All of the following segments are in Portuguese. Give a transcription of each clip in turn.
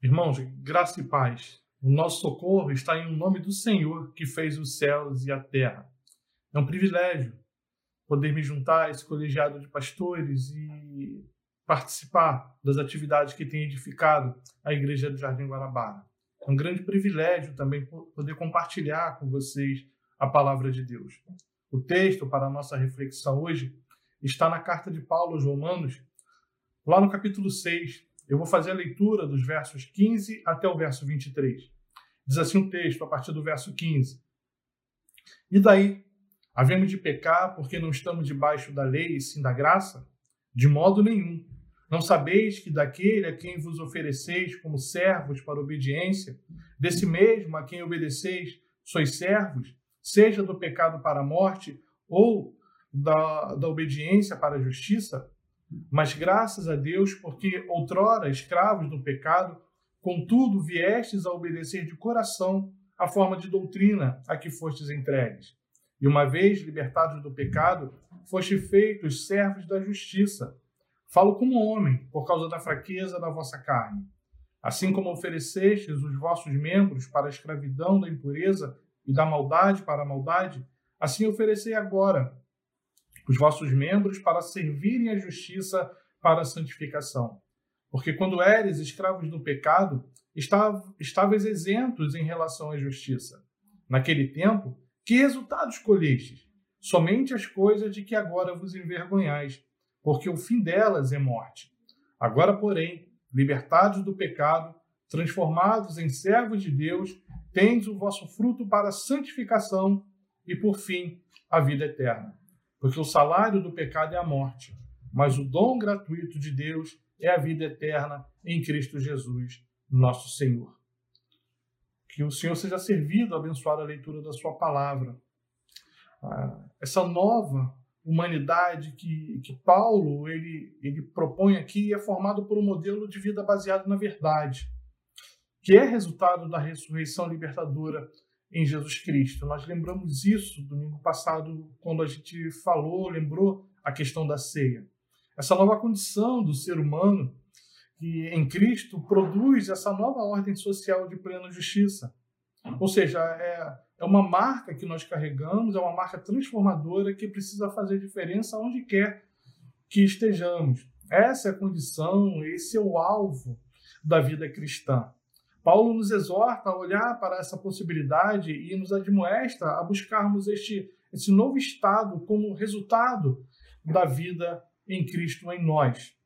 Irmãos, graça e paz. O nosso socorro está em nome do Senhor que fez os céus e a terra. É um privilégio poder me juntar a esse colegiado de pastores e participar das atividades que tem edificado a Igreja do Jardim Guarabara. É um grande privilégio também poder compartilhar com vocês a palavra de Deus. O texto para a nossa reflexão hoje está na carta de Paulo aos Romanos, lá no capítulo 6, eu vou fazer a leitura dos versos 15 até o verso 23. Diz assim o texto, a partir do verso 15. E daí? Havemos de pecar porque não estamos debaixo da lei e sim da graça? De modo nenhum. Não sabeis que daquele a quem vos ofereceis como servos para obediência, desse mesmo a quem obedeceis, sois servos, seja do pecado para a morte ou da, da obediência para a justiça? Mas graças a Deus, porque outrora escravos do pecado, contudo viestes a obedecer de coração a forma de doutrina a que fostes entregues. E uma vez libertados do pecado, foste feitos servos da justiça. Falo como homem, por causa da fraqueza da vossa carne. Assim como oferecestes os vossos membros para a escravidão da impureza e da maldade para a maldade, assim oferecei agora os vossos membros para servirem a justiça para a santificação. Porque quando eres escravos do pecado, estavais isentos em relação à justiça. Naquele tempo, que resultados colhestes? Somente as coisas de que agora vos envergonhais, porque o fim delas é morte. Agora, porém, libertados do pecado, transformados em servos de Deus, tendes o vosso fruto para a santificação e, por fim, a vida eterna. Porque o salário do pecado é a morte, mas o dom gratuito de Deus é a vida eterna em Cristo Jesus, nosso Senhor. Que o Senhor seja servido a abençoar a leitura da Sua palavra. Ah, essa nova humanidade que, que Paulo ele, ele propõe aqui é formado por um modelo de vida baseado na verdade, que é resultado da ressurreição libertadora em Jesus Cristo. Nós lembramos isso domingo passado, quando a gente falou, lembrou a questão da ceia. Essa nova condição do ser humano que em Cristo produz essa nova ordem social de plena justiça. Ou seja, é, é uma marca que nós carregamos, é uma marca transformadora que precisa fazer diferença onde quer que estejamos. Essa é a condição, esse é o alvo da vida cristã. Paulo nos exorta a olhar para essa possibilidade e nos admoesta a buscarmos este, esse novo estado como resultado da vida em Cristo em nós.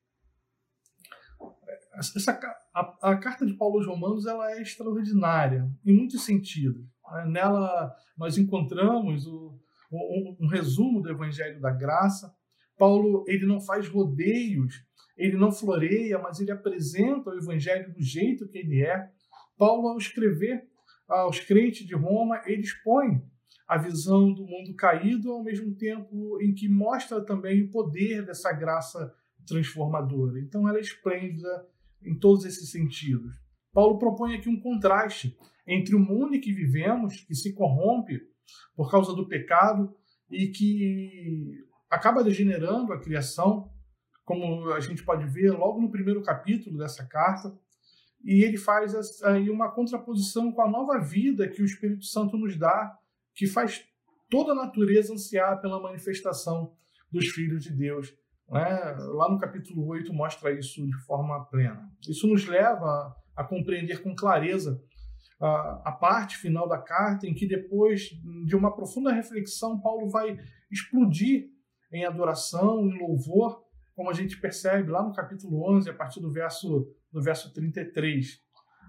Essa, a, a carta de Paulo aos Romanos ela é extraordinária em muitos sentidos. Né? Nela nós encontramos o, um, um resumo do Evangelho da Graça. Paulo ele não faz rodeios, ele não floreia, mas ele apresenta o Evangelho do jeito que ele é. Paulo, ao escrever aos crentes de Roma, ele expõe a visão do mundo caído, ao mesmo tempo em que mostra também o poder dessa graça transformadora. Então, ela é esplêndida em todos esses sentidos. Paulo propõe aqui um contraste entre o mundo em que vivemos, que se corrompe por causa do pecado e que acaba degenerando a criação, como a gente pode ver logo no primeiro capítulo dessa carta, e ele faz aí uma contraposição com a nova vida que o Espírito Santo nos dá, que faz toda a natureza ansiar pela manifestação dos filhos de Deus. Né? Lá no capítulo 8 mostra isso de forma plena. Isso nos leva a, compreender com clareza a, a, parte final da carta, em que depois de uma profunda reflexão, Paulo vai explodir em adoração, em louvor, como a gente percebe lá no capítulo 11, a partir do verso, do verso 33.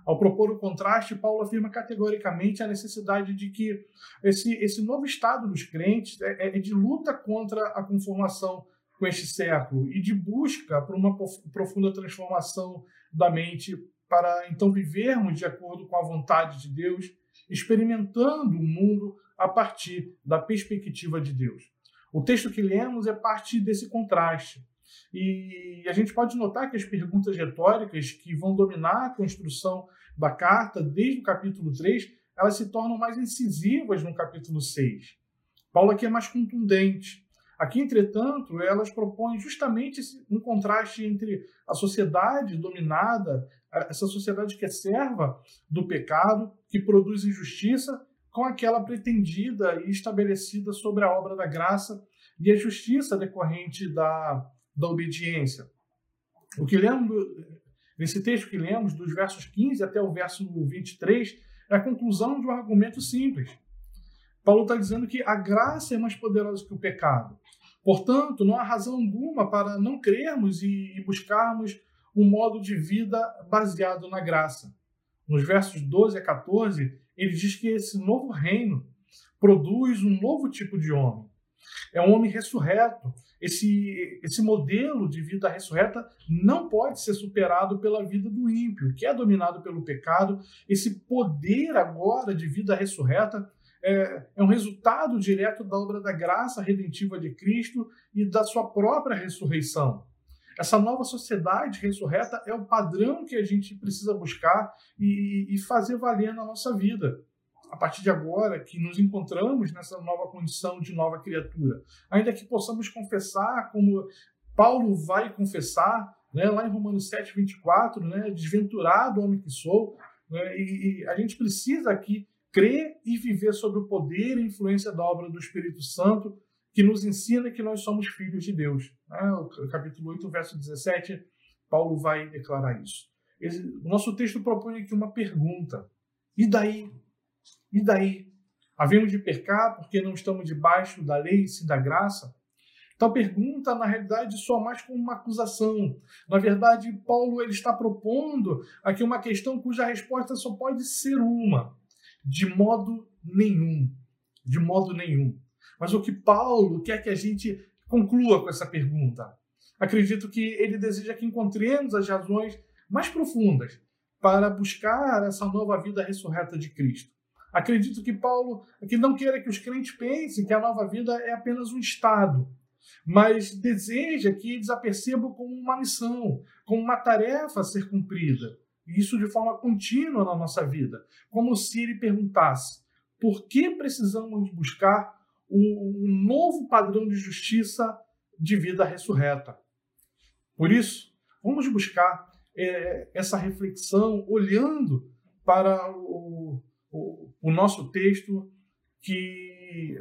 Ao propor o contraste, Paulo afirma categoricamente a necessidade de que esse, esse novo estado dos crentes é, é de luta contra a conformação com este século e de busca por uma profunda transformação da mente para então vivermos de acordo com a vontade de Deus, experimentando o mundo a partir da perspectiva de Deus. O texto que lemos é parte desse contraste. E a gente pode notar que as perguntas retóricas que vão dominar a construção da carta desde o capítulo 3, elas se tornam mais incisivas no capítulo 6. Paulo aqui é mais contundente. Aqui, entretanto, elas propõem justamente um contraste entre a sociedade dominada, essa sociedade que é serva do pecado, que produz injustiça, com aquela pretendida e estabelecida sobre a obra da graça e a justiça decorrente da, da obediência. O que lemos, nesse texto que lemos, dos versos 15 até o verso 23, é a conclusão de um argumento simples. Paulo está dizendo que a graça é mais poderosa que o pecado. Portanto, não há razão alguma para não crermos e buscarmos um modo de vida baseado na graça. Nos versos 12 a 14, ele diz que esse novo reino produz um novo tipo de homem. É um homem ressurreto. Esse, esse modelo de vida ressurreta não pode ser superado pela vida do ímpio, que é dominado pelo pecado. Esse poder agora de vida ressurreta é, é um resultado direto da obra da graça redentiva de Cristo e da sua própria ressurreição. Essa nova sociedade ressurreta é o padrão que a gente precisa buscar e, e fazer valer na nossa vida. A partir de agora, que nos encontramos nessa nova condição de nova criatura, ainda que possamos confessar, como Paulo vai confessar, né, lá em Romanos 7, 24, né, desventurado homem que sou, né, e, e a gente precisa aqui crer e viver sob o poder e influência da obra do Espírito Santo, que nos ensina que nós somos filhos de Deus. Né? O capítulo 8, verso 17, Paulo vai declarar isso. o nosso texto propõe aqui uma pergunta. E daí? E daí? Havemos de pecar porque não estamos debaixo da lei e sim da graça? Então a pergunta, na realidade, soa mais como uma acusação. Na verdade, Paulo ele está propondo aqui uma questão cuja resposta só pode ser uma: de modo nenhum. De modo nenhum. Mas o que Paulo quer que a gente conclua com essa pergunta? Acredito que ele deseja que encontremos as razões mais profundas para buscar essa nova vida ressurreta de Cristo. Acredito que Paulo que não queira que os crentes pensem que a nova vida é apenas um estado, mas deseja que eles a percebam como uma missão, como uma tarefa a ser cumprida. Isso de forma contínua na nossa vida, como se ele perguntasse: por que precisamos buscar um novo padrão de justiça de vida ressurreta. Por isso, vamos buscar é, essa reflexão olhando para o, o, o, nosso texto que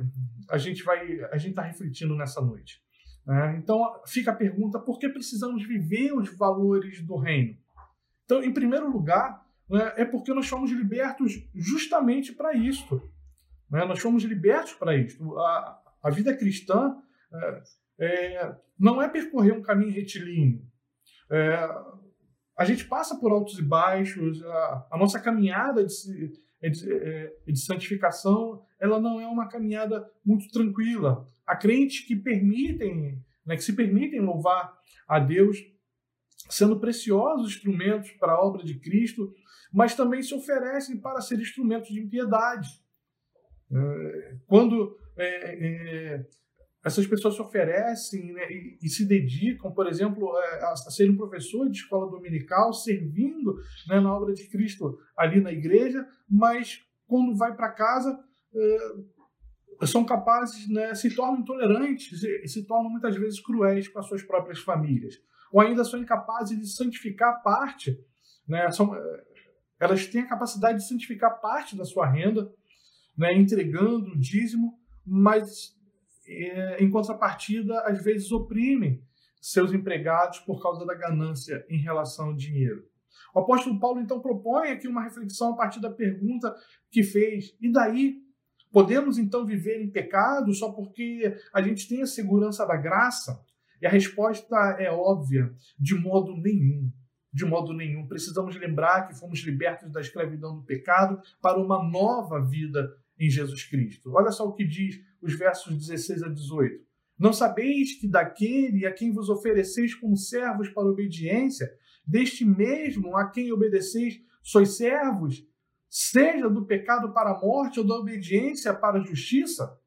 a gente vai a gente está refletindo nessa noite. Né? Então fica a pergunta: por que precisamos viver os valores do reino? Então, em primeiro lugar, né, é porque nós fomos libertos justamente para isso. Né? Nós fomos libertos para isso. A, a vida cristã é, é, não é percorrer um caminho retilíneo. É, a gente passa por altos e baixos, a, a nossa caminhada de, de, é, de, santificação ela não é uma caminhada muito tranquila. Há crentes que permitem, né, que se permitem louvar a Deus, sendo preciosos instrumentos para a obra de Cristo, mas também se oferecem para ser instrumentos de impiedade. Quando é, é, essas pessoas se oferecem né, e, e, se dedicam, por exemplo, é, a, a ser um professor de escola dominical, servindo né, na obra de Cristo ali na igreja, mas quando vai para casa é, são capazes, né, se tornam intolerantes e se tornam muitas vezes cruéis com as suas próprias famílias, ou ainda são incapazes de santificar parte, né, são, é, elas têm a capacidade de santificar parte da sua renda né, entregando o dízimo, mas em contrapartida, às vezes oprimem seus empregados por causa da ganância em relação ao dinheiro. O apóstolo Paulo então propõe aqui uma reflexão a partir da pergunta que fez: e daí? Podemos então viver em pecado só porque a gente tem a segurança da graça? E a resposta é óbvia: de modo nenhum. De modo nenhum. Precisamos lembrar que fomos libertos da escravidão do pecado para uma nova vida em Jesus Cristo. Olha só o que diz os versos 16 a 18. Não sabeis que daquele a quem vos ofereceis como servos para obediência, deste mesmo a quem obedeceis, sois servos, seja do pecado para a morte ou da obediência para a justiça?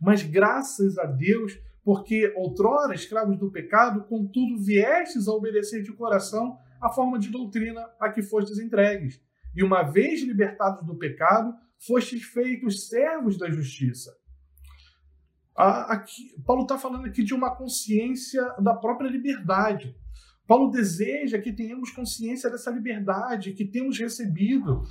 Mas graças a Deus, porque outrora escravos do pecado, contudo viestes a obedecer de coração a forma de doutrina a que fostes entregues. E uma vez libertados do pecado, fostes feitos servos da justiça. Aqui, Paulo está falando aqui de uma consciência da própria liberdade. Paulo deseja que tenhamos consciência dessa liberdade que temos recebido.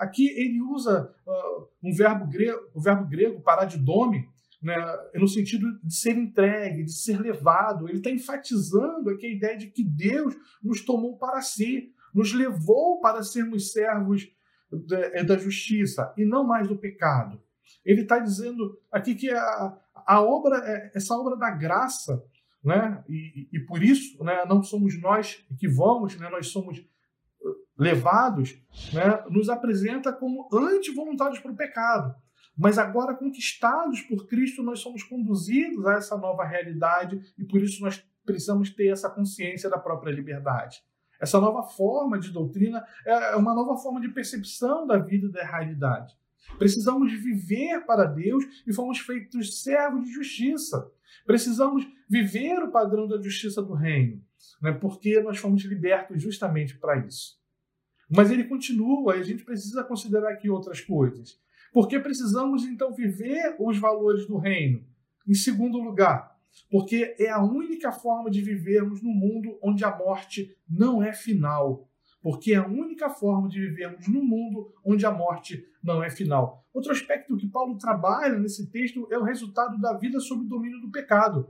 Aqui ele usa uh, um verbo grego, o verbo grego paradidome, né, no sentido de ser entregue, de ser levado. Ele está enfatizando aqui a ideia de que Deus nos tomou para si, nos levou para sermos servos da, da justiça e não mais do pecado. Ele está dizendo aqui que a, a obra, é, essa obra da graça, né? E, e, por isso, né, não somos nós que vamos, né, nós somos uh, levados, né, nos apresenta como anti-voluntários para o pecado. Mas agora, conquistados por Cristo, nós somos conduzidos a essa nova realidade e por isso nós precisamos ter essa consciência da própria liberdade. Essa nova forma de doutrina é uma nova forma de percepção da vida e da realidade. Precisamos viver para Deus e fomos feitos servos de justiça. Precisamos viver o padrão da justiça do reino, né? porque nós fomos libertos justamente para isso. Mas ele continua e a gente precisa considerar aqui outras coisas. Porque precisamos então viver os valores do reino. Em segundo lugar, porque é a única forma de vivermos no mundo onde a morte não é final. Porque é a única forma de vivermos no mundo onde a morte não é final. Outro aspecto que Paulo trabalha nesse texto é o resultado da vida sob o domínio do pecado.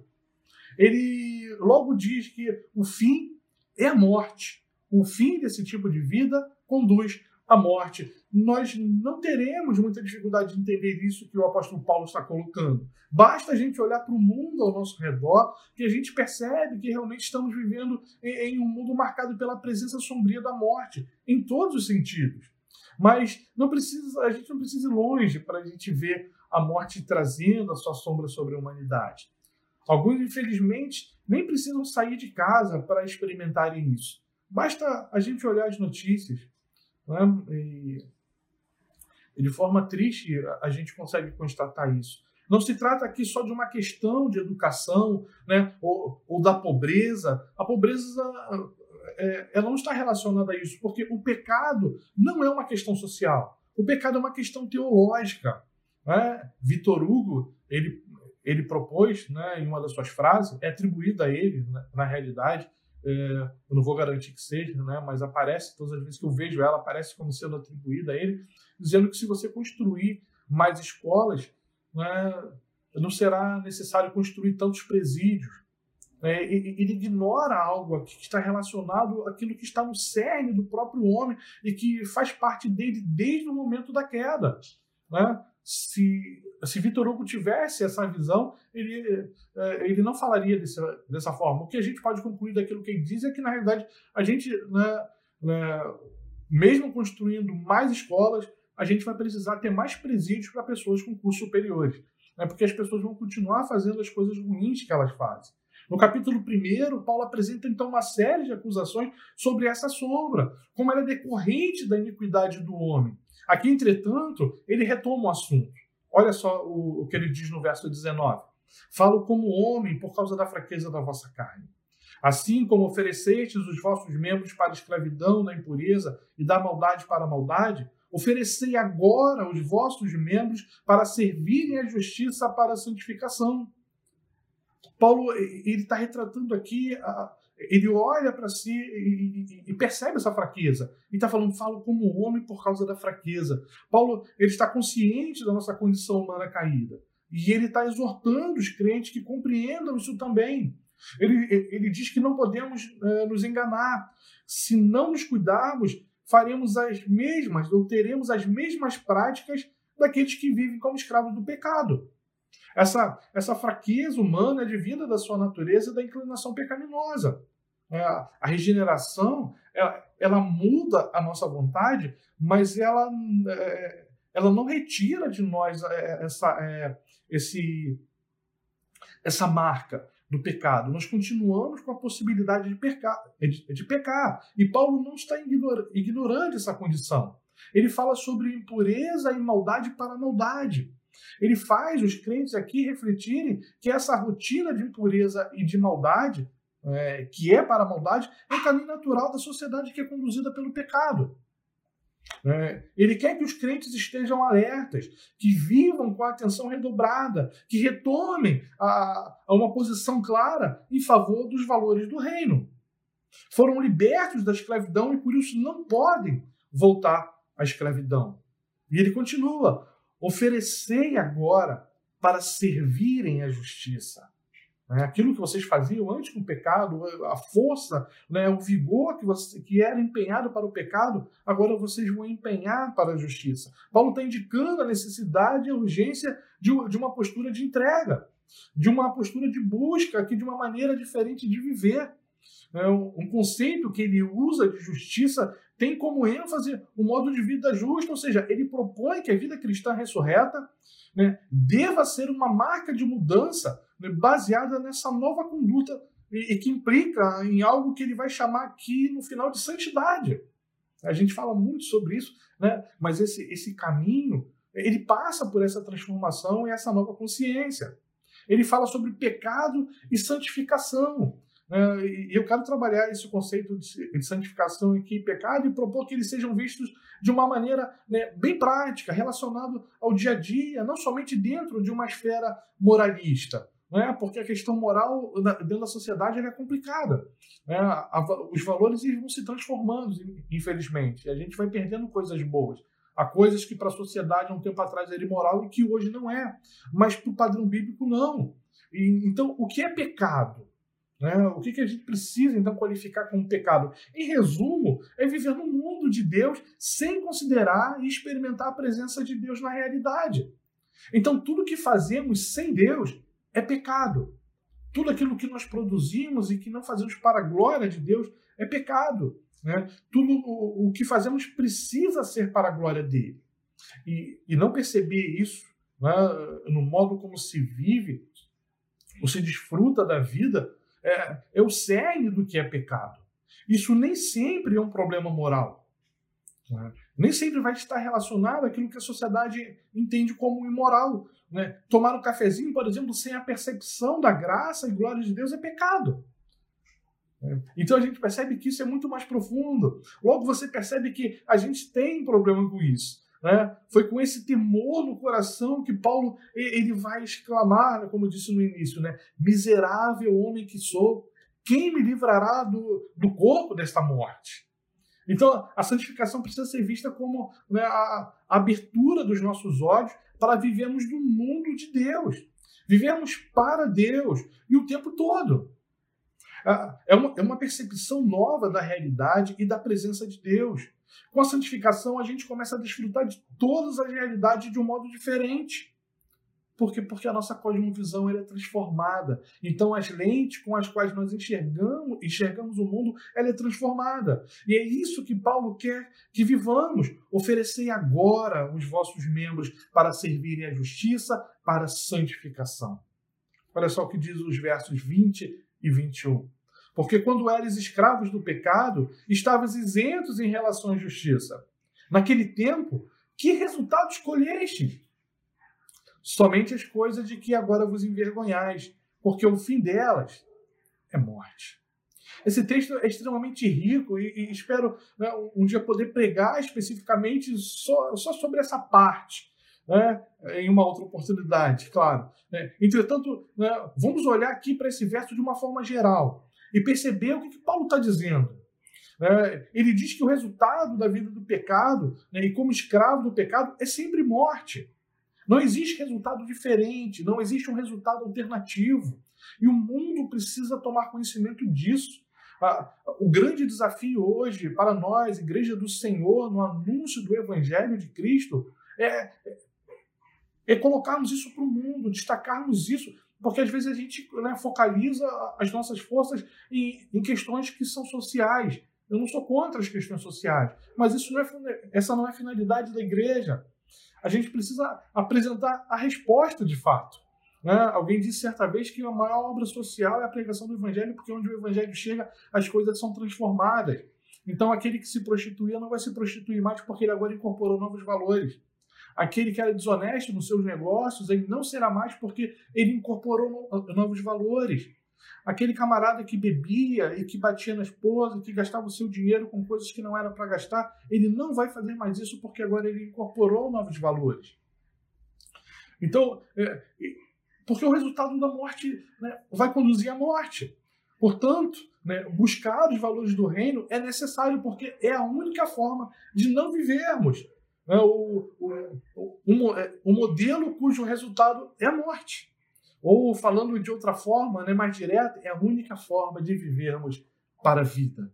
Ele logo diz que o fim é a morte. O fim desse tipo de vida conduz à morte nós não teremos muita dificuldade de entender isso que o apóstolo Paulo está colocando. Basta a gente olhar para o mundo ao nosso redor que a gente percebe que realmente estamos vivendo em, um mundo marcado pela presença sombria da morte, em todos os sentidos. Mas não precisa, a gente não precisa ir longe para a gente ver a morte trazendo a sua sombra sobre a humanidade. Alguns, infelizmente, nem precisam sair de casa para experimentarem isso. Basta a gente olhar as notícias. Né? E de forma triste, a gente consegue constatar isso. Não se trata aqui só de uma questão de educação né, ou, ou da pobreza. A pobreza é, ela não está relacionada a isso, porque o pecado não é uma questão social. O pecado é uma questão teológica. Né? Vitor Hugo ele, ele propôs né, em uma das suas frases, é atribuída a ele, né, na realidade, eu não vou garantir que seja, né, mas aparece, todas as vezes que eu vejo ela, aparece como sendo atribuída a ele, dizendo que se você construir mais escolas, né, não será necessário construir tantos presídios. É, ele ignora algo que está relacionado àquilo que está no cerne do próprio homem e que faz parte dele desde o momento da queda. Né? Se, se Vitor Hugo tivesse essa visão, ele, é, ele não falaria dessa, dessa forma. O que a gente pode concluir daquilo que ele diz é que, na realidade, a gente, né, né, mesmo construindo mais escolas, a gente vai precisar ter mais presídios para pessoas com cursos superiores. Né? Porque as pessoas vão continuar fazendo as coisas ruins que elas fazem. No capítulo 1, Paulo apresenta então uma série de acusações sobre essa sombra, como ela é decorrente da iniquidade do homem. Aqui, entretanto, ele retoma o assunto. Olha só o, o que ele diz no verso 19: Falo como homem por causa da fraqueza da vossa carne. Assim como oferecestes os vossos membros para a escravidão da impureza e da maldade para a maldade, Oferecei agora os vossos membros para servirem à justiça para a santificação. Paulo ele está retratando aqui, ele olha para si e, e, percebe essa fraqueza. E está falando, falo como homem por causa da fraqueza. Paulo ele está consciente da nossa condição humana caída. E ele está exortando os crentes que compreendam isso também. Ele, ele diz que não podemos uh, nos enganar. Se não nos cuidarmos, faremos as mesmas ou teremos as mesmas práticas daqueles que vivem como escravos do pecado. Essa, essa fraqueza humana é devida da sua natureza e da inclinação pecaminosa. É, a regeneração ela, ela, muda a nossa vontade, mas ela, é, ela não retira de nós é, essa, é, esse, essa marca do pecado. Nós continuamos com a possibilidade de pecar. De, pecar. E Paulo não está ignor, ignorando essa condição. Ele fala sobre impureza e maldade para maldade. Ele faz os crentes aqui refletirem que essa rotina de impureza e de maldade, é, que é para a maldade, é o caminho natural da sociedade que é conduzida pelo pecado. É, ele quer que os crentes estejam alertas, que vivam com a atenção redobrada, que retomem a, a uma posição clara em favor dos valores do reino. Foram libertos da escravidão e por isso não podem voltar à escravidão. E ele continua: oferecei agora para servirem a justiça. Né? Aquilo que vocês faziam antes com o pecado, a força, né, o vigor que, você, que era empenhado para o pecado, agora vocês vão empenhar para a justiça. Paulo está indicando a necessidade e a urgência de, de uma postura de entrega, de uma postura de busca, aqui de uma maneira diferente de viver. É um conceito que ele usa de justiça tem como ênfase o modo de vida justo, ou seja, ele propõe que a vida cristã ressurreta né, deva ser uma marca de mudança né, baseada nessa nova conduta e, e, que implica em algo que ele vai chamar aqui no final de santidade. A gente fala muito sobre isso, né, mas esse, esse caminho ele passa por essa transformação e essa nova consciência. Ele fala sobre pecado e santificação. Né? E eu quero trabalhar esse conceito de santificação aqui e pecado e propor que eles sejam vistos de uma maneira né, bem prática, relacionado ao dia a dia, não somente dentro de uma esfera moralista. Né? Porque a questão moral dentro da sociedade é complicada. Né? Os valores vão se transformando, infelizmente, e a gente vai perdendo coisas boas. Há coisas que para a sociedade, há um tempo atrás, era imoral e que hoje não é. Mas para o padrão bíblico, não. E, então, o que é pecado? Né? O que, que a gente precisa então qualificar como pecado? Em resumo, é viver no mundo de Deus sem considerar e experimentar a presença de Deus na realidade. Então, tudo que fazemos sem Deus é pecado. Tudo aquilo que nós produzimos e que não fazemos para a glória de Deus é pecado. Né? Tudo o, que fazemos precisa ser para a glória dele. E, e não perceber isso né, no modo como se vive, ou se desfruta da vida, é, é o cerne do que é pecado. Isso nem sempre é um problema moral. Né? Nem sempre vai estar relacionado àquilo que a sociedade entende como imoral. Né? Tomar um cafezinho, por exemplo, sem a percepção da graça e glória de Deus é pecado. É. Então a gente percebe que isso é muito mais profundo. Logo você percebe que a gente tem problema com isso. Né? Foi com esse temor no coração que Paulo ele vai exclamar, né, como disse no início, né? miserável homem que sou, quem me livrará do, do corpo desta morte? Então, a santificação precisa ser vista como né, a, abertura dos nossos olhos para vivermos no mundo de Deus, vivermos para Deus e o tempo todo. É uma, é uma percepção nova da realidade e da presença de Deus. Com a santificação, a gente começa a desfrutar de todas as realidades de um modo diferente. Por quê? Porque a nossa cosmovisão é transformada. Então, as lentes com as quais nós enxergamos, enxergamos o mundo, ela é transformada. E é isso que Paulo quer que vivamos. Oferecei agora os vossos membros para servirem à justiça, para a santificação. Olha só o que diz os versos 20 e 21. Porque quando eres escravos do pecado, estavas isentos em relação à justiça. Naquele tempo, que resultado escolheste? Somente as coisas de que agora vos envergonhais, porque o fim delas é morte. Esse texto é extremamente rico e, e espero né, um dia poder pregar especificamente só, só sobre essa parte. Né, em uma outra oportunidade, claro. Né. Entretanto, né, vamos olhar aqui para esse verso de uma forma geral e perceber o que, que Paulo está dizendo. É, ele diz que o resultado da vida do pecado, né, e como escravo do pecado, é sempre morte. Não existe resultado diferente, não existe um resultado alternativo. E o mundo precisa tomar conhecimento disso. o grande desafio hoje para nós, Igreja do Senhor, no anúncio do Evangelho de Cristo, é, é colocarmos isso para o mundo, destacarmos isso porque às vezes a gente né, focaliza as nossas forças em, em, questões que são sociais. Eu não sou contra as questões sociais, mas isso não é, essa não é a finalidade da igreja. A gente precisa apresentar a resposta de fato. Né? Alguém disse certa vez que a maior obra social é a pregação do evangelho, porque onde o evangelho chega, as coisas são transformadas. Então, aquele que se prostituía não vai se prostituir mais porque ele agora incorporou novos valores. Aquele que era desonesto nos seus negócios, ele não será mais porque ele incorporou novos valores. Aquele camarada que bebia e que batia na esposa, que gastava o seu dinheiro com coisas que não era para gastar, ele não vai fazer mais isso porque agora ele incorporou novos valores. Então, é, porque o resultado da morte né, vai conduzir à morte. Portanto, né, buscar os valores do reino é necessário, porque é a única forma de não vivermos né, o, o, o, o, modelo cujo resultado é a morte. Ou, falando de outra forma, né, mais direta, é a única forma de vivermos para a vida.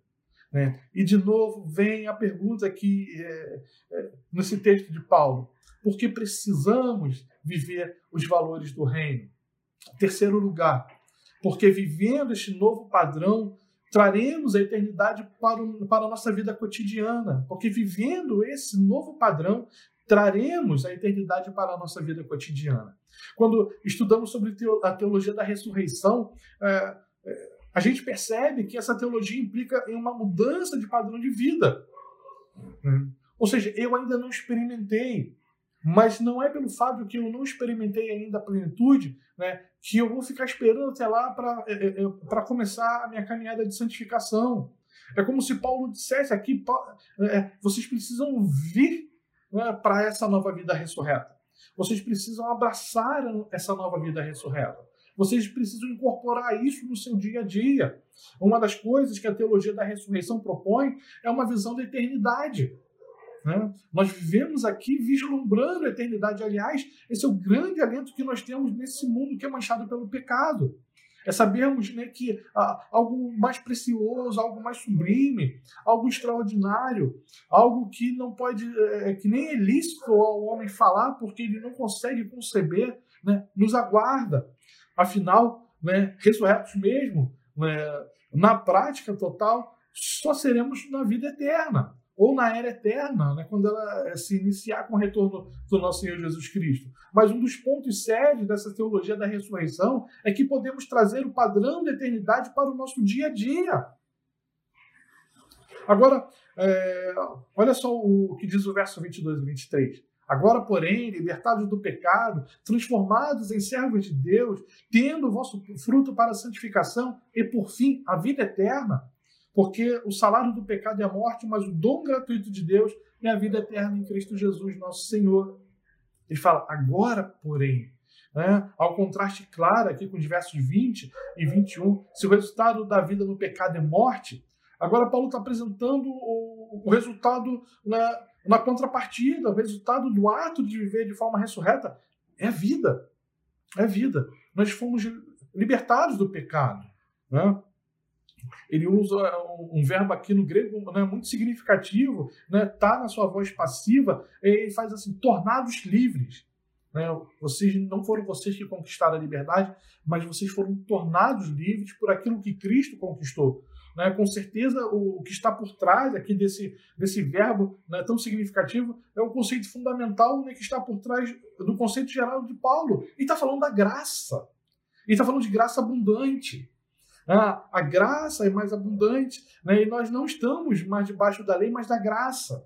Né? E, de novo, vem a pergunta aqui é, é, nesse texto de Paulo: por que precisamos viver os valores do reino? Terceiro lugar, porque vivendo este novo padrão, traremos a eternidade para, o, para a nossa vida cotidiana. Porque vivendo esse novo padrão, traremos a eternidade para a nossa vida cotidiana. Quando estudamos sobre a teologia da ressurreição, é, é, a gente percebe que essa teologia implica em uma mudança de padrão de vida. Ou seja, eu ainda não experimentei mas não é pelo fato que eu não experimentei ainda a plenitude, né, que eu vou ficar esperando até lá para é, começar a minha caminhada de santificação. É como se Paulo dissesse aqui: vocês precisam vir né, para essa nova vida ressurreta. Vocês precisam abraçar essa nova vida ressurreta. Vocês precisam incorporar isso no seu dia a dia. Uma das coisas que a teologia da ressurreição propõe é uma visão da eternidade. Né? Nós vivemos aqui vislumbrando a eternidade. Aliás, esse é o grande alento que nós temos nesse mundo que é manchado pelo pecado. É sabermos né, que ah, algo mais precioso, algo mais sublime, algo extraordinário, algo que não pode, é, que nem é lícito ao homem falar, porque ele não consegue conceber, né, nos aguarda. Afinal, né, ressurretos mesmo, né, na prática total, só seremos na vida eterna ou na era eterna, né, quando ela eh, se iniciar com o retorno do nosso Senhor Jesus Cristo. Mas um dos pontos sérios dessa teologia da ressurreição é que podemos trazer o padrão da eternidade para o nosso dia a dia. Agora, é, olha só o que diz o verso 22 e 23. Agora, porém, libertados do pecado, transformados em servos de Deus, tendo o vosso fruto para a santificação e, por fim, a vida eterna, porque o salário do pecado é a morte, mas o dom gratuito de Deus é a vida eterna em Cristo Jesus, nosso Senhor. Ele fala, agora, porém, né? ao contraste claro aqui com os versos 20 e 21, se o resultado da vida no pecado é morte, agora Paulo está apresentando o, o resultado na, na contrapartida, o resultado do ato de viver de forma ressurreta é vida. É vida. Nós fomos libertados do pecado. Né? Ele usa um verbo aqui no grego né, muito significativo, né, tá na sua voz passiva, ele faz assim, tornados livres. Né? Vocês não foram vocês que conquistaram a liberdade, mas vocês foram tornados livres por aquilo que Cristo conquistou. Né? Com certeza, o, que está por trás aqui desse, desse verbo né, tão significativo é o conceito fundamental né, que está por trás do conceito geral de Paulo. E está falando da graça. E está falando de graça abundante. Ah, a graça é mais abundante, né? e nós não estamos mais debaixo da lei, mas da graça.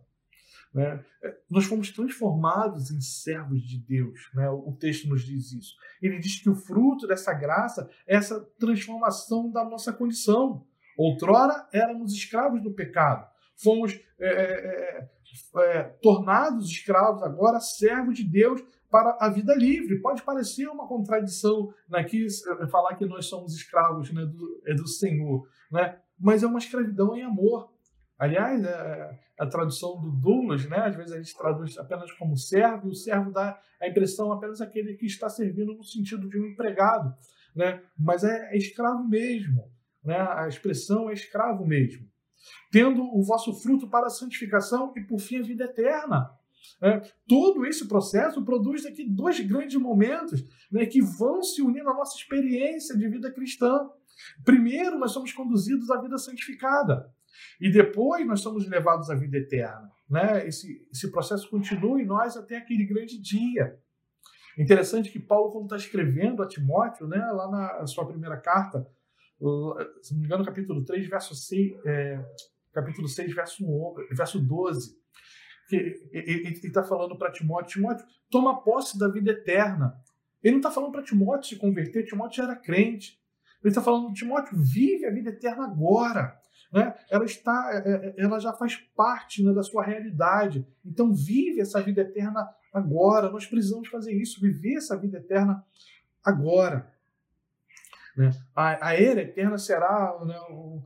Né? Nós fomos transformados em servos de Deus, né? o texto nos diz isso. Ele diz que o fruto dessa graça é essa transformação da nossa condição. Outrora éramos escravos do pecado, fomos é, é, é, é tornados escravos, agora servos de Deus para a vida livre. Pode parecer uma contradição aqui né, falar que nós somos escravos né, do, é do Senhor, né? mas é uma escravidão em amor. Aliás, é, a tradução do Doulos, né, às vezes a gente traduz apenas como servo, e o servo dá a impressão apenas aquele que está servindo no sentido de um empregado, né? mas é, é escravo mesmo. Né? A expressão é escravo mesmo. Tendo o vosso fruto para a santificação e, por fim, a vida eterna. É, todo esse processo produz aqui dois grandes momentos né, que vão se unir na nossa experiência de vida cristã. Primeiro, nós somos conduzidos à vida santificada. E depois nós somos levados à vida eterna. Né? Esse, esse processo continua em nós até aquele grande dia. Interessante que Paulo, quando está escrevendo a Timóteo, né, lá na sua primeira carta, se não me engano, capítulo 3, verso 6, é, capítulo 6, verso, 1, verso 12, ele está falando para Timóteo, Timóteo, toma posse da vida eterna. Ele não está falando para Timóteo se converter, Timóteo já era crente. Ele está falando, Timóteo, vive a vida eterna agora. Né? Ela está, é, é, ela já faz parte né, da sua realidade. Então vive essa vida eterna agora. Nós precisamos fazer isso, viver essa vida eterna agora. Né? A, a era eterna será né, o,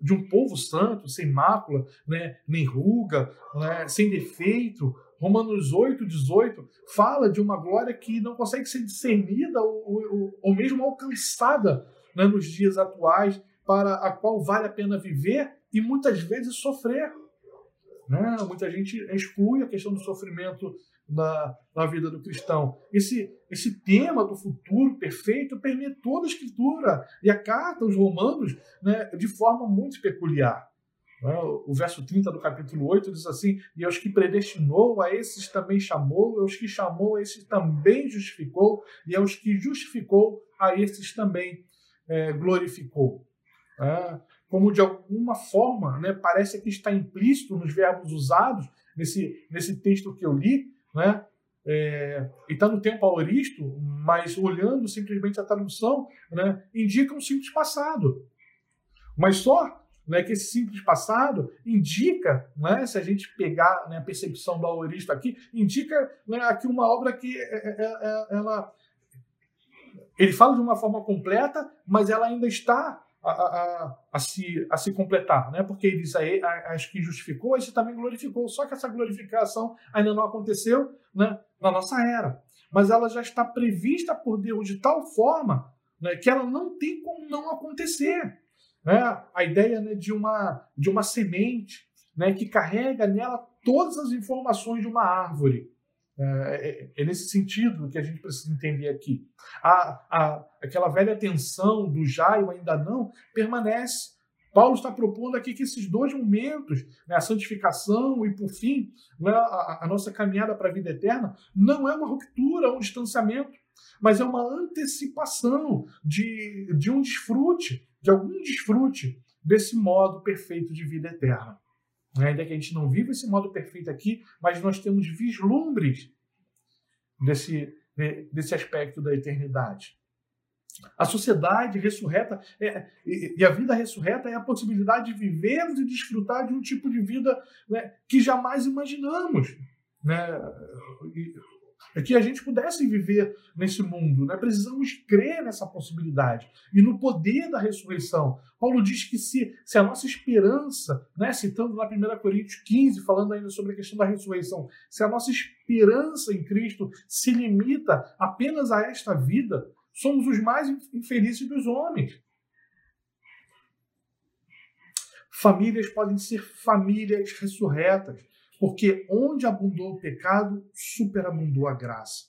de um povo santo, sem mácula, né, nem ruga, né, sem defeito. Romanos 8, 18 fala de uma glória que não consegue ser discernida ou, ou, ou mesmo alcançada né, nos dias atuais, para a qual vale a pena viver e muitas vezes sofrer. Né? Muita gente exclui a questão do sofrimento na, na vida do cristão. Esse, esse tema do futuro perfeito permeia toda a Escritura e a carta aos Romanos né, de forma muito peculiar. Né? O verso 30 do capítulo 8 diz assim: E aos que predestinou, a esses também chamou, aos que chamou, a esses também justificou, e aos que justificou, a esses também é, glorificou. É, como de alguma forma né, parece que está implícito nos verbos usados nesse, nesse texto que eu li, né, é, e está no tempo aoristo, mas olhando simplesmente a tradução, né, indica um simples passado. Mas só né, que esse simples passado indica, né, se a gente pegar né, a percepção do aorista aqui, indica né, aqui uma obra que é, é, é, ela, ele fala de uma forma completa, mas ela ainda está a, a, se, a se completar, né? porque ele diz aí, acho que justificou, esse também glorificou, só que essa glorificação ainda não aconteceu né, na nossa era, mas ela já está prevista por Deus de tal forma né, que ela não tem como não acontecer. Né? A ideia né, de, uma, de uma semente né, que carrega nela todas as informações de uma árvore. É, é, é, nesse sentido que a gente precisa entender aqui. A, a, aquela velha tensão do já e o ainda não permanece. Paulo está propondo aqui que esses dois momentos, né, a santificação e, por fim, né, a, a nossa caminhada para a vida eterna, não é uma ruptura, um distanciamento, mas é uma antecipação de, de um desfrute, de algum desfrute desse modo perfeito de vida eterna. Ainda que a gente não viva esse modo perfeito aqui, mas nós temos vislumbres desse, desse aspecto da eternidade. A sociedade ressurreta é, e a vida ressurreta é a possibilidade de vivermos e desfrutar de um tipo de vida né, que jamais imaginamos. Né? É que a gente pudesse viver nesse mundo. Né? Precisamos crer nessa possibilidade e no poder da ressurreição. Paulo diz que se, se a nossa esperança, né, citando lá 1 Coríntios 15, falando ainda sobre a questão da ressurreição, se a nossa esperança em Cristo se limita apenas a esta vida, somos os mais infelizes dos homens. Famílias podem ser famílias ressurretas porque onde abundou o pecado, superabundou a graça.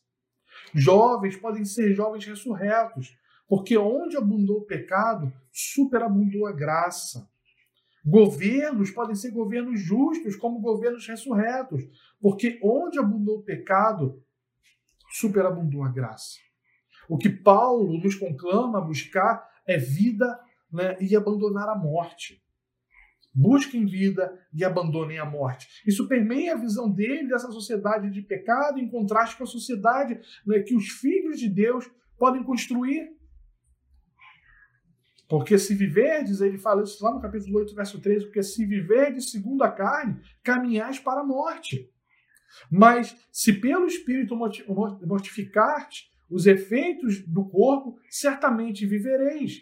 Jovens podem ser jovens ressurretos, porque onde abundou o pecado, superabundou a graça. Governos podem ser governos justos, como governos ressurretos, porque onde abundou o pecado, superabundou a graça. O que Paulo nos conclama buscar é vida né, e abandonar a morte. Busquem vida e abandonem a morte. Isso permeia a visão dele dessa sociedade de pecado, em contraste com a sociedade né, que os filhos de Deus podem construir. Porque se viverdes, ele fala isso lá no capítulo 8, verso 13, porque se viverdes segundo a carne, caminhais para a morte. Mas se pelo Espírito mortificar-te os efeitos do corpo, certamente vivereis.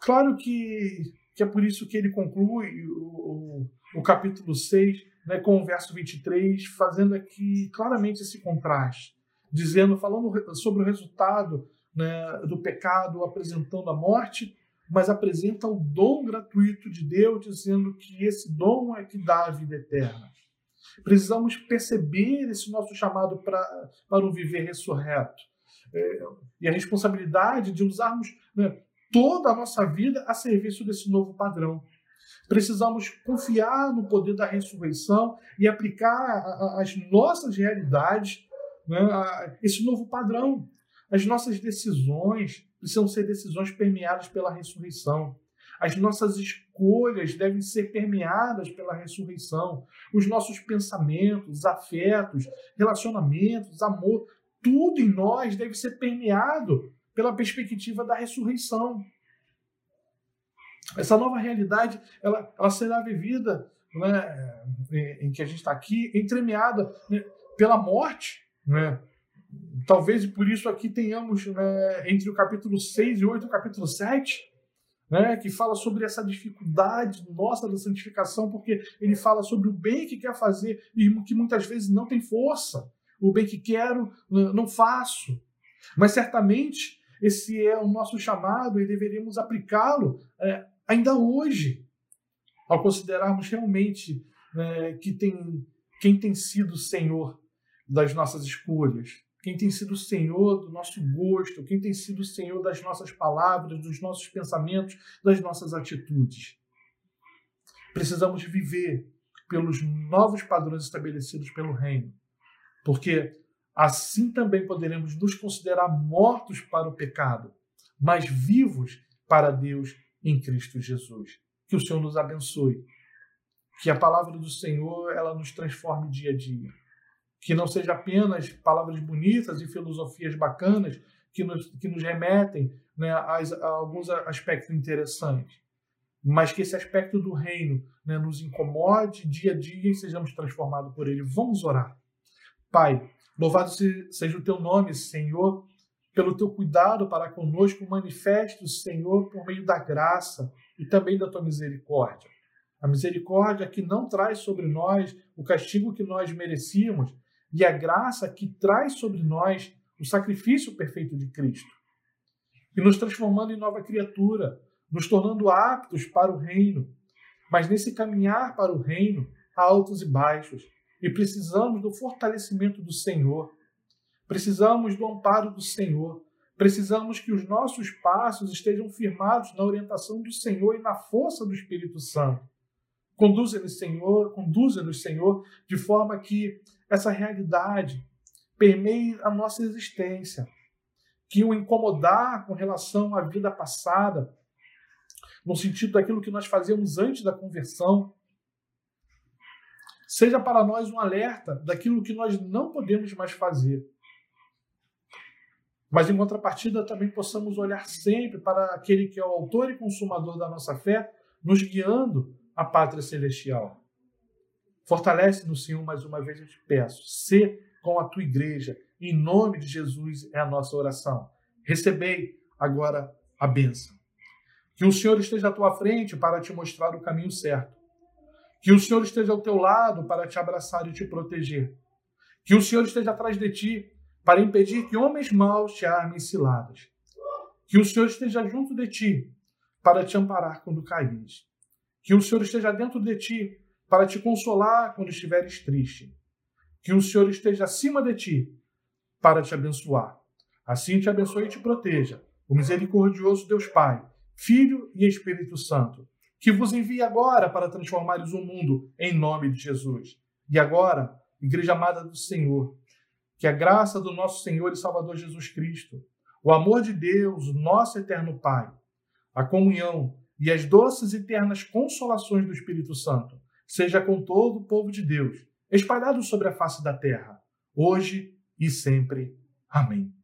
Claro que que é por isso que ele conclui o, o, o capítulo 6 né, com o verso 23, fazendo aqui claramente esse contraste, dizendo, falando sobre o resultado né, do pecado, apresentando a morte, mas apresenta o dom gratuito de Deus, dizendo que esse dom é que dá a vida eterna. Precisamos perceber esse nosso chamado pra, para um viver ressurreto. É, e a responsabilidade de usarmos né, toda a nossa vida a serviço desse novo padrão. Precisamos confiar no poder da ressurreição e aplicar as nossas realidades, né, esse novo padrão. As nossas decisões precisam ser decisões permeadas pela ressurreição. As nossas escolhas devem ser permeadas pela ressurreição. Os nossos pensamentos, afetos, relacionamentos, amor, tudo em nós deve ser permeado pela perspectiva da ressurreição. Essa nova realidade ela, ela será vivida né, em que a gente está aqui, entremeada né, pela morte. Né? Talvez por isso aqui tenhamos né, entre o capítulo 6 e 8 o capítulo 7, né, que fala sobre essa dificuldade nossa da santificação, porque ele fala sobre o bem que quer fazer e que muitas vezes não tem força. O bem que quero, não faço. Mas certamente esse é o nosso chamado e deveríamos aplicá-lo é, ainda hoje, ao considerarmos realmente é, que tem, quem tem sido o Senhor das nossas escolhas, quem tem sido o Senhor do nosso gosto, quem tem sido o Senhor das nossas palavras, dos nossos pensamentos, das nossas atitudes. Precisamos viver pelos novos padrões estabelecidos pelo Reino, porque assim também poderemos nos considerar mortos para o pecado, mas vivos para Deus em Cristo Jesus. Que o Senhor nos abençoe. Que a palavra do Senhor ela nos transforme dia a dia que não seja apenas palavras bonitas e filosofias bacanas que nos, que nos remetem né, a, a, alguns aspectos interessantes, mas que esse aspecto do reino né, nos incomode dia a dia e sejamos transformados por ele. Vamos orar. Pai, louvado seja o teu nome, Senhor, pelo teu cuidado para conosco, manifesto, Senhor, por meio da graça e também da tua misericórdia. A misericórdia que não traz sobre nós o castigo que nós merecíamos, e a graça que traz sobre nós o sacrifício perfeito de Cristo, e nos transformando em nova criatura, nos tornando aptos para o reino. Mas nesse caminhar para o reino, há altos e baixos, e precisamos do fortalecimento do Senhor, precisamos do amparo do Senhor, precisamos que os nossos passos estejam firmados na orientação do Senhor e na força do Espírito Santo. Conduza-nos, Senhor, conduza-nos, Senhor, de forma que essa realidade permeie a nossa existência, que o incomodar com relação à vida passada, no sentido daquilo que nós fazíamos antes da conversão, seja para nós um alerta daquilo que nós não podemos mais fazer. Mas, em contrapartida, também possamos olhar sempre para aquele que é o autor e consumador da nossa fé, nos guiando à pátria celestial. Fortalece no Senhor mais uma vez, eu te peço. Sê com a tua igreja. Em nome de Jesus é a nossa oração. Recebei agora a bênção. Que o Senhor esteja à tua frente para te mostrar o caminho certo. Que o Senhor esteja ao teu lado para te abraçar e te proteger. Que o Senhor esteja atrás de ti para impedir que homens maus te armem ciladas. Que o Senhor esteja junto de ti para te amparar quando caíres. Que o Senhor esteja dentro de ti para te consolar quando estiveres triste. Que o Senhor esteja acima de ti para te abençoar. Assim te abençoe e te proteja. O misericordioso Deus Pai, Filho e Espírito Santo, que vos envie agora para transformares o mundo em nome de Jesus. E agora, Igreja amada do Senhor, que a graça do nosso Senhor e Salvador Jesus Cristo, o amor de Deus, nosso eterno Pai, a comunhão e as doces e ternas consolações do Espírito Santo seja com todo o povo de Deus, espalhado sobre a face da terra, hoje e sempre. Amém.